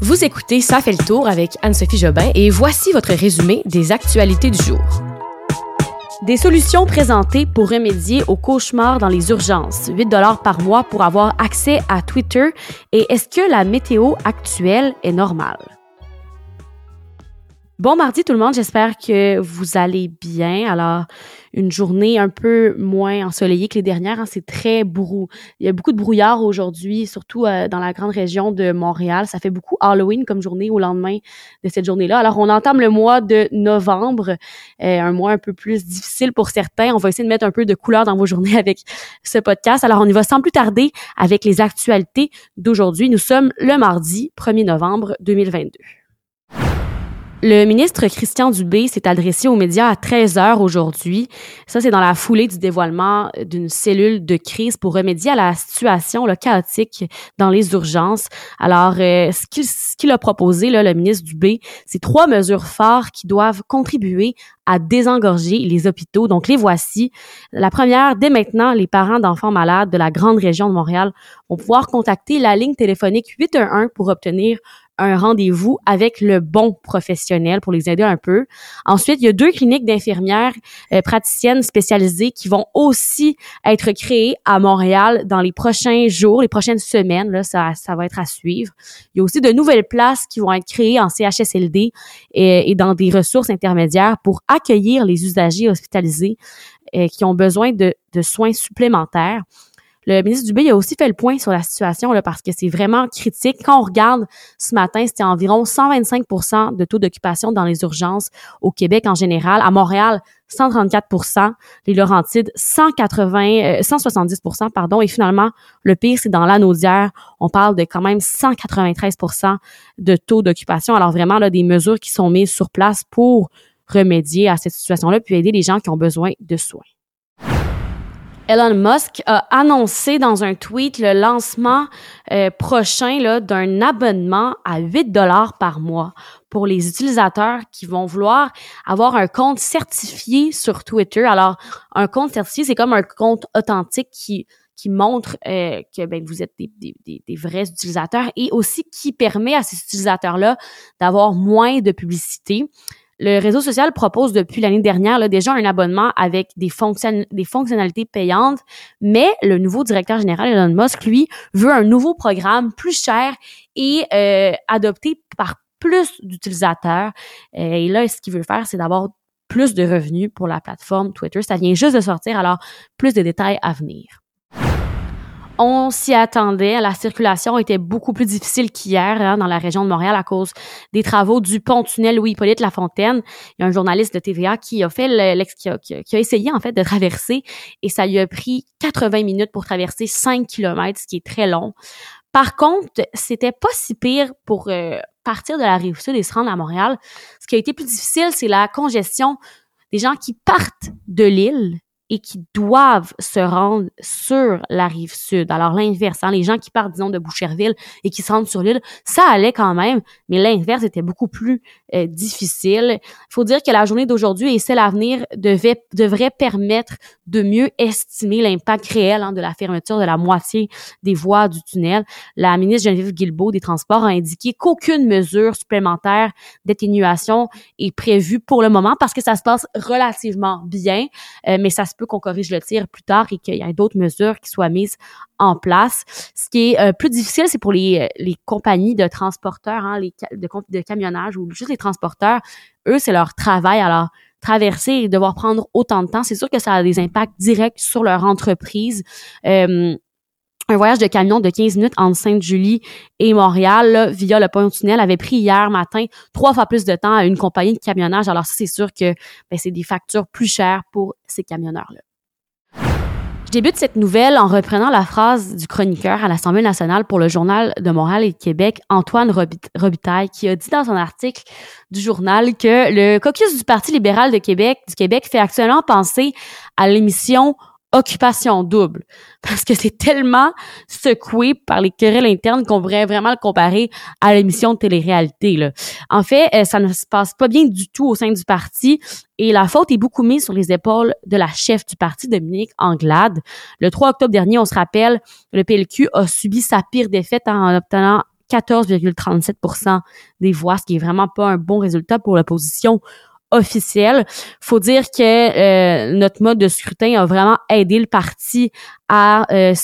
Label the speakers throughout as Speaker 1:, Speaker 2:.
Speaker 1: Vous écoutez Ça fait le tour avec Anne-Sophie Jobin et voici votre résumé des actualités du jour. Des solutions présentées pour remédier aux cauchemars dans les urgences. 8 dollars par mois pour avoir accès à Twitter. Et est-ce que la météo actuelle est normale? Bon mardi tout le monde, j'espère que vous allez bien. Alors, une journée un peu moins ensoleillée que les dernières, hein, c'est très brou. Il y a beaucoup de brouillard aujourd'hui, surtout euh, dans la grande région de Montréal. Ça fait beaucoup Halloween comme journée au lendemain de cette journée-là. Alors, on entame le mois de novembre, euh, un mois un peu plus difficile pour certains. On va essayer de mettre un peu de couleur dans vos journées avec ce podcast. Alors, on y va sans plus tarder avec les actualités d'aujourd'hui. Nous sommes le mardi 1er novembre 2022. Le ministre Christian Dubé s'est adressé aux médias à 13 heures aujourd'hui. Ça, c'est dans la foulée du dévoilement d'une cellule de crise pour remédier à la situation là, chaotique dans les urgences. Alors, euh, ce qu'il a proposé, le ministre Dubé, c'est trois mesures phares qui doivent contribuer à désengorger les hôpitaux. Donc, les voici. La première, dès maintenant, les parents d'enfants malades de la grande région de Montréal vont pouvoir contacter la ligne téléphonique 811 pour obtenir un rendez-vous avec le bon professionnel pour les aider un peu. Ensuite, il y a deux cliniques d'infirmières euh, praticiennes spécialisées qui vont aussi être créées à Montréal dans les prochains jours, les prochaines semaines. Là, ça, ça va être à suivre. Il y a aussi de nouvelles places qui vont être créées en CHSLD et, dans des ressources intermédiaires pour accueillir les usagers hospitalisés euh, qui ont besoin de soins supplémentaires. Le ministre Dubé a aussi fait le point sur la situation là, parce que c'est vraiment critique. Quand on regarde ce matin, c'était environ 125% de taux d'occupation dans les urgences au Québec en général. À Montréal, 134% les Laurentides 180 170 euh, pardon et finalement le pire c'est dans l'Anaudière, on parle de quand même 193% de taux d'occupation. Alors vraiment là des mesures qui sont mises sur place pour remédier à cette situation-là puis aider les gens qui ont besoin de soins. Elon Musk a annoncé dans un tweet le lancement euh, prochain d'un abonnement à 8 dollars par mois pour les utilisateurs qui vont vouloir avoir un compte certifié sur Twitter. Alors, un compte certifié, c'est comme un compte authentique qui qui montre euh, que ben, vous êtes des, des, des, vrais utilisateurs et aussi qui permet à ces utilisateurs-là d'avoir moins de publicité. Le réseau social propose depuis l'année dernière là, déjà un abonnement avec des, fonctionnalités, payantes, mais le nouveau directeur général Elon Musk, lui, veut un nouveau programme plus cher et euh, adopté par plus d'utilisateurs. Euh, et là, ce qu'il veut faire, c'est d'avoir plus de revenus pour la plateforme Twitter. Ça vient juste de sortir, alors plus de détails à venir. On s'y attendait. La circulation était beaucoup plus difficile qu'hier hein, dans la région de Montréal à cause des travaux du pont-tunnel Louis-Hippolyte Lafontaine. Il y a un journaliste de TVA qui a fait qui, a, qui, a, essayé en fait de traverser et ça lui a pris 80 minutes pour traverser 5 km, ce qui est très long. Par contre, c'était pas si pire pour euh, partir de la rive sud et se rendre à Montréal. Ce qui a été plus difficile, c'est la congestion des gens qui partent de l'île et qui doivent se rendre sur la rive sud. Alors l'inverse, hein, les gens qui partent, disons, de Boucherville et qui se rendent sur l'île, ça allait quand même, mais l'inverse était beaucoup plus euh, difficile. Il faut dire que la journée d'aujourd'hui et celle à venir devait, devrait permettre de mieux estimer l'impact réel hein, de la fermeture de la moitié des voies du tunnel. La ministre Geneviève Guilbeault des Transports a indiqué qu'aucune mesure supplémentaire d'atténuation est prévue pour le moment parce que ça se passe relativement bien, euh, mais ça se peut qu'on corrige le tir plus tard et qu'il y ait d'autres mesures qui soient mises en place. Ce qui est euh, plus difficile, c'est pour les, euh, les compagnies de transporteurs, hein, les de, de camionnage ou juste les transporteurs. Eux, c'est leur travail. Alors, traverser et devoir prendre autant de temps, c'est sûr que ça a des impacts directs sur leur entreprise. Euh, un voyage de camion de 15 minutes entre Sainte-Julie et Montréal via le pont-tunnel avait pris hier matin trois fois plus de temps à une compagnie de camionnage. Alors ça, c'est sûr que ben, c'est des factures plus chères pour ces camionneurs-là. Je débute cette nouvelle en reprenant la phrase du chroniqueur à l'Assemblée nationale pour le Journal de Montréal et de Québec, Antoine Robitaille, qui a dit dans son article du journal que le caucus du Parti libéral de Québec, du Québec fait actuellement penser à l'émission occupation double parce que c'est tellement secoué par les querelles internes qu'on pourrait vraiment le comparer à l'émission de télé-réalité. Là. En fait, euh, ça ne se passe pas bien du tout au sein du parti et la faute est beaucoup mise sur les épaules de la chef du parti, Dominique Anglade. Le 3 octobre dernier, on se rappelle, le PLQ a subi sa pire défaite en obtenant 14,37% des voix, ce qui est vraiment pas un bon résultat pour l'opposition officielle. Faut dire que euh, notre mode de scrutin a vraiment aidé le parti à euh,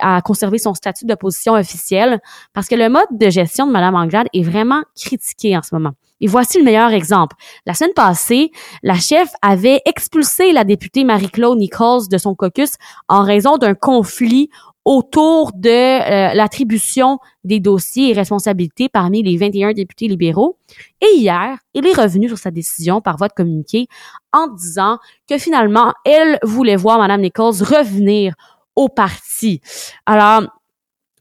Speaker 1: à conserver son statut d'opposition officielle parce que le mode de gestion de Mme Anglade est vraiment critiqué en ce moment. Et voici le meilleur exemple. La semaine passée, la chef avait expulsé la députée Marie-Claude Nichols de son caucus en raison d'un conflit autour de euh, l'attribution des dossiers et responsabilités parmi les 21 députés libéraux. Et hier, il est revenu sur sa décision par voie de communiqué en disant que finalement, elle voulait voir Mme Nichols revenir au parti. Alors,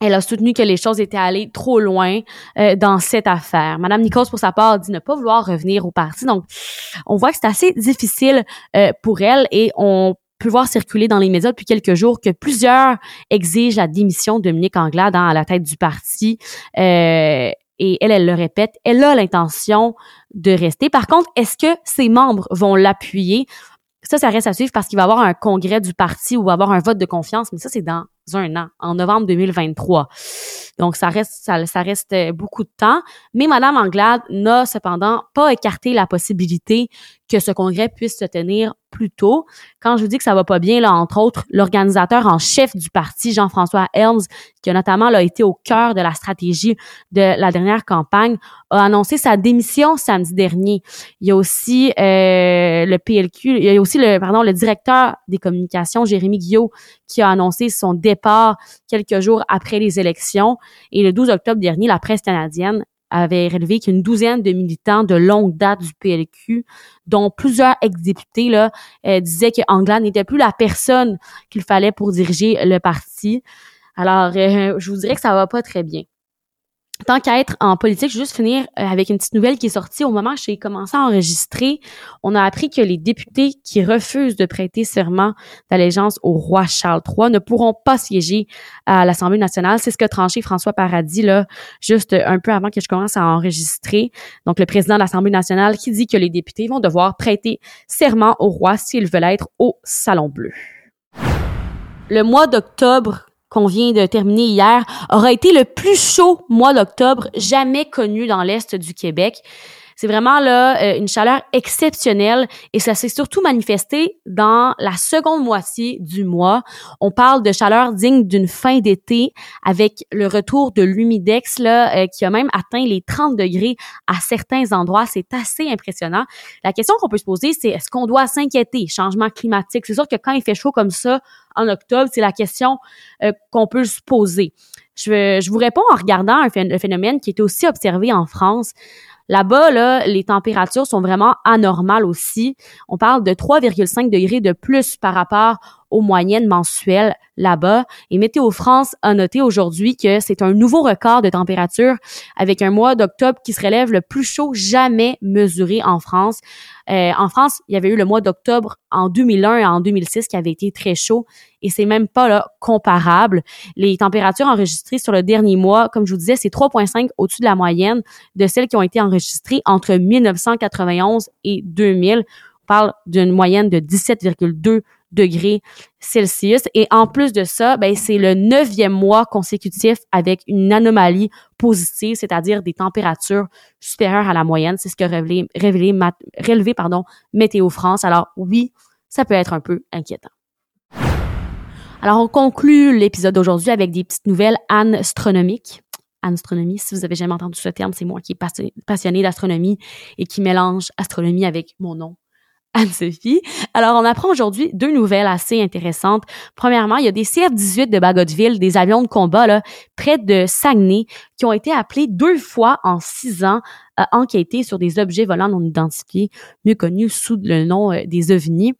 Speaker 1: elle a soutenu que les choses étaient allées trop loin euh, dans cette affaire. Madame Nichols, pour sa part, dit ne pas vouloir revenir au parti. Donc, on voit que c'est assez difficile euh, pour elle et on voir circuler dans les médias depuis quelques jours que plusieurs exigent la démission de Dominique Anglade hein, à la tête du parti. Euh, et elle, elle le répète, elle a l'intention de rester. Par contre, est-ce que ses membres vont l'appuyer? Ça, ça reste à suivre parce qu'il va y avoir un congrès du parti ou avoir un vote de confiance, mais ça, c'est dans un an, en novembre 2023. Donc, ça reste, ça, ça reste beaucoup de temps. Mais Madame Anglade n'a cependant pas écarté la possibilité que ce congrès puisse se tenir plus tôt. Quand je vous dis que ça va pas bien, là, entre autres, l'organisateur en chef du parti, Jean-François Helms, qui a notamment là, été au cœur de la stratégie de la dernière campagne, a annoncé sa démission samedi dernier. Il y a aussi euh, le PLQ, il y a aussi le, pardon, le directeur des communications, Jérémy Guillot, qui a annoncé son départ quelques jours après les élections. Et le 12 octobre dernier, la presse canadienne avait relevé qu'une douzaine de militants de longue date du PLQ, dont plusieurs ex-députés, là, euh, disaient que n'était plus la personne qu'il fallait pour diriger le parti. Alors, euh, je vous dirais que ça va pas très bien tant qu'à être en politique, je vais juste finir euh, avec une petite nouvelle qui est sortie au moment où j'ai commencé à enregistrer. On a appris que les députés qui refusent de prêter serment d'allégeance au roi Charles III ne pourront pas siéger à l'Assemblée nationale. C'est ce que tranché François Paradis là, juste un peu avant que je commence à enregistrer. Donc le président de l'Assemblée nationale qui dit que les députés vont devoir prêter serment au roi s'ils veulent être au Salon Bleu. Le mois d'octobre qu'on vient de terminer hier aura été le plus chaud mois d'octobre jamais connu dans l'Est du Québec. C'est vraiment là euh, une chaleur exceptionnelle et ça s'est surtout manifesté dans la seconde moitié du mois. On parle de chaleur digne d'une fin d'été avec le retour de l'humidex là euh, qui a même atteint les 30 degrés à certains endroits. C'est assez impressionnant. La question qu'on peut se poser, c'est est-ce qu'on doit s'inquiéter? Changement climatique C'est sûr que quand il fait chaud comme ça en octobre, c'est la question euh, qu'on peut se poser. Je, je, vous réponds en regardant un phénomène qui est aussi observé en France. Là-bas, là, les températures sont vraiment anormales aussi. On parle de 3,5 degrés de plus par rapport aux moyennes mensuelles là-bas. Et Météo France a noté aujourd'hui que c'est un nouveau record de température avec un mois d'octobre qui se relève le plus chaud jamais mesuré en France. Euh, en France, il y avait eu le mois d'octobre en 2001 et en 2006 qui avait été très chaud et c'est même pas là comparable. Les températures enregistrées sur le dernier mois, comme je vous disais, c'est 3,5 au-dessus de la moyenne de celles qui ont été enregistrées entre 1991 et 2000. On parle d'une moyenne de 17,2 degrés Celsius. Et en plus de ça, ben, c'est le neuvième mois consécutif avec une anomalie positive, c'est-à-dire des températures supérieures à la moyenne. C'est ce que révélé, révélé, relevé pardon, Météo France. Alors oui, ça peut être un peu inquiétant. Alors, on conclut l'épisode d'aujourd'hui avec des petites nouvelles astronomiques. Astronomie, si vous avez jamais entendu ce terme, c'est moi qui est passionné d'astronomie et qui mélange astronomie avec mon nom Anne-Sophie. Alors, on apprend aujourd'hui deux nouvelles assez intéressantes. Premièrement, il y a des CF-18 de Bagotville, des avions de combat là, près de Saguenay, qui ont été appelés deux fois en six ans à enquêter sur des objets volants non identifiés, mieux connus sous le nom euh, des ovnis.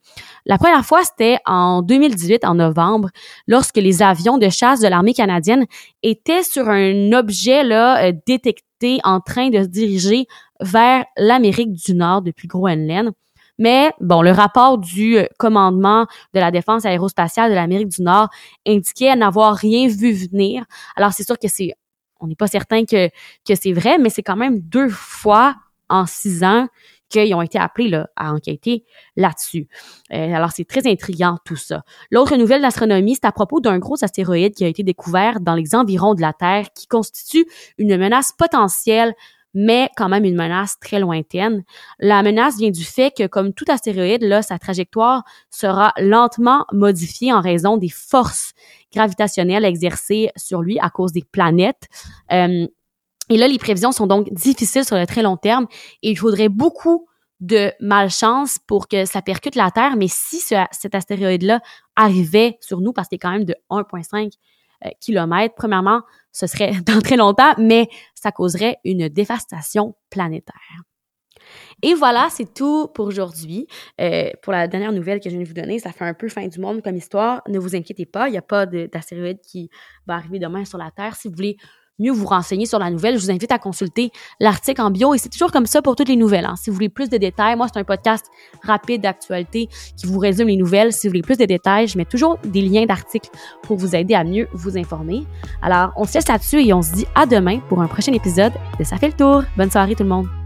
Speaker 1: La première fois, c'était en 2018, en novembre, lorsque les avions de chasse de l'armée canadienne étaient sur un objet là, euh, détecté en train de se diriger vers l'Amérique du Nord depuis Groenland. Mais bon, le rapport du euh, commandement de la défense aérospatiale de l'Amérique du Nord indiquait n'avoir rien vu venir. Alors c'est sûr que c'est, on n'est pas certain que que c'est vrai, mais c'est quand même deux fois en six ans qu'ils ont été appelés là, à enquêter là-dessus. Euh, alors, c'est très intriguant tout ça. L'autre nouvelle d'astronomie, c'est à propos d'un gros astéroïde qui a été découvert dans les environs de la Terre qui constitue une menace potentielle mais quand même une menace très lointaine. La menace vient du fait que, comme tout astéroïde, là, sa trajectoire sera lentement modifiée en raison des forces gravitationnelles exercées sur lui à cause des planètes. Euh, et là, les prévisions sont donc difficiles sur le très long terme et il faudrait beaucoup de malchance pour que ça percute la Terre. Mais si cet astéroïde-là arrivait sur nous, parce qu'il est quand même de 1,5 euh, kilomètres, premièrement, ce serait dans très longtemps, mais ça causerait une dévastation planétaire. Et voilà, c'est tout pour aujourd'hui. Euh, pour la dernière nouvelle que je viens de vous donner, ça fait un peu fin du monde comme histoire. Ne vous inquiétez pas, il n'y a pas d'astéroïde qui va arriver demain sur la Terre. Si vous voulez mieux vous renseigner sur la nouvelle, je vous invite à consulter l'article en bio et c'est toujours comme ça pour toutes les nouvelles. Hein. Si vous voulez plus de détails, moi c'est un podcast rapide d'actualité qui vous résume les nouvelles. Si vous voulez plus de détails, je mets toujours des liens d'articles pour vous aider à mieux vous informer. Alors, on se laisse là-dessus et on se dit à demain pour un prochain épisode de Ça fait le tour. Bonne soirée tout le monde.